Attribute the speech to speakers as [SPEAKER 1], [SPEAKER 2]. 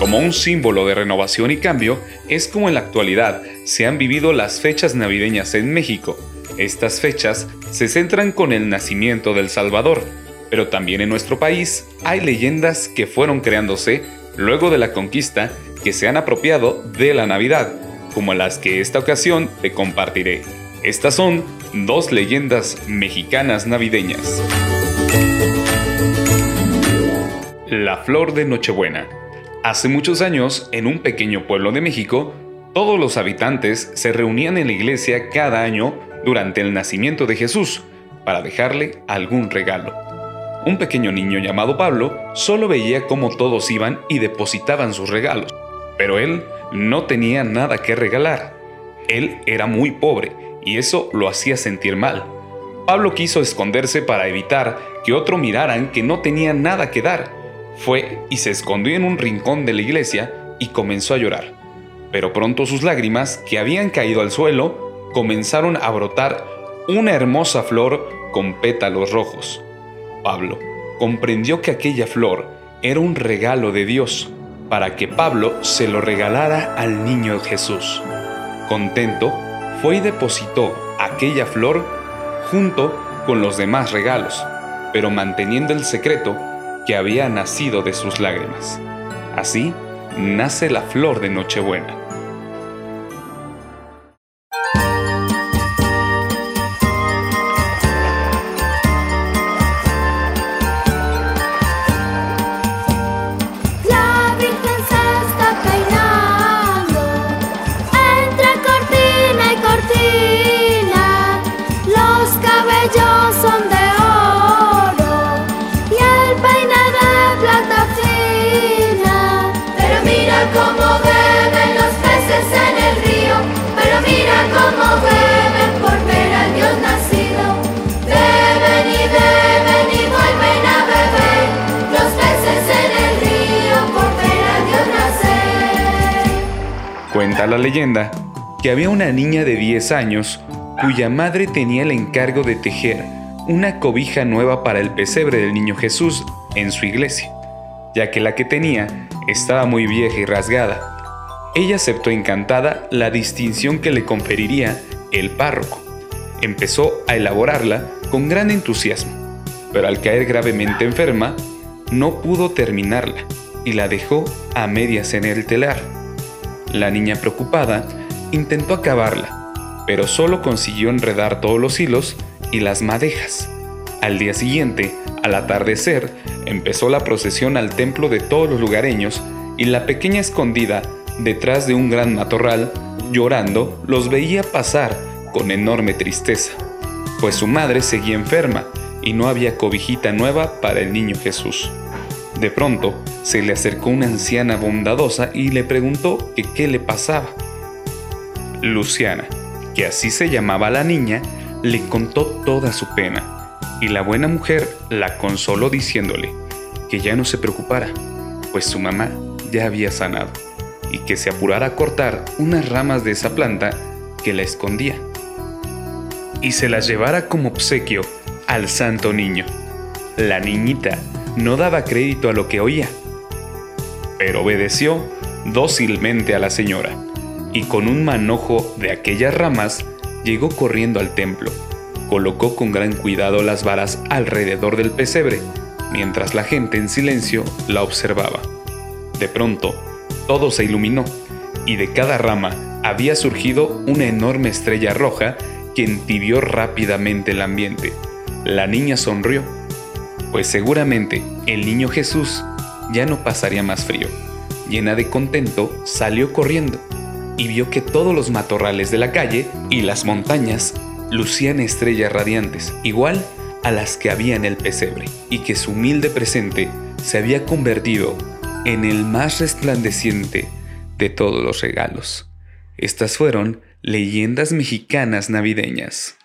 [SPEAKER 1] Como un símbolo de renovación y cambio, es como en la actualidad se han vivido las fechas navideñas en México. Estas fechas se centran con el nacimiento del Salvador, pero también en nuestro país hay leyendas que fueron creándose luego de la conquista que se han apropiado de la Navidad, como las que esta ocasión te compartiré. Estas son dos leyendas mexicanas navideñas. La flor de Nochebuena. Hace muchos años, en un pequeño pueblo de México, todos los habitantes se reunían en la iglesia cada año durante el nacimiento de Jesús para dejarle algún regalo. Un pequeño niño llamado Pablo solo veía cómo todos iban y depositaban sus regalos, pero él no tenía nada que regalar. Él era muy pobre y eso lo hacía sentir mal. Pablo quiso esconderse para evitar que otro miraran que no tenía nada que dar. Fue y se escondió en un rincón de la iglesia y comenzó a llorar. Pero pronto sus lágrimas, que habían caído al suelo, comenzaron a brotar una hermosa flor con pétalos rojos. Pablo comprendió que aquella flor era un regalo de Dios para que Pablo se lo regalara al niño Jesús. Contento, fue y depositó aquella flor junto con los demás regalos, pero manteniendo el secreto que había nacido de sus lágrimas. Así nace la flor de Nochebuena. Cuenta la leyenda que había una niña de 10 años cuya madre tenía el encargo de tejer una cobija nueva para el pesebre del niño Jesús en su iglesia, ya que la que tenía estaba muy vieja y rasgada. Ella aceptó encantada la distinción que le conferiría el párroco. Empezó a elaborarla con gran entusiasmo, pero al caer gravemente enferma, no pudo terminarla y la dejó a medias en el telar. La niña preocupada intentó acabarla, pero solo consiguió enredar todos los hilos y las madejas. Al día siguiente, al atardecer, empezó la procesión al templo de todos los lugareños y la pequeña escondida detrás de un gran matorral, llorando, los veía pasar con enorme tristeza, pues su madre seguía enferma y no había cobijita nueva para el niño Jesús. De pronto, se le acercó una anciana bondadosa y le preguntó qué le pasaba. Luciana, que así se llamaba la niña, le contó toda su pena, y la buena mujer la consoló diciéndole que ya no se preocupara, pues su mamá ya había sanado, y que se apurara a cortar unas ramas de esa planta que la escondía, y se las llevara como obsequio al santo niño. La niñita no daba crédito a lo que oía, pero obedeció dócilmente a la señora, y con un manojo de aquellas ramas llegó corriendo al templo. Colocó con gran cuidado las varas alrededor del pesebre, mientras la gente en silencio la observaba. De pronto, todo se iluminó, y de cada rama había surgido una enorme estrella roja que entibió rápidamente el ambiente. La niña sonrió pues seguramente el niño Jesús ya no pasaría más frío. Llena de contento, salió corriendo y vio que todos los matorrales de la calle y las montañas lucían estrellas radiantes, igual a las que había en el pesebre, y que su humilde presente se había convertido en el más resplandeciente de todos los regalos. Estas fueron leyendas mexicanas navideñas.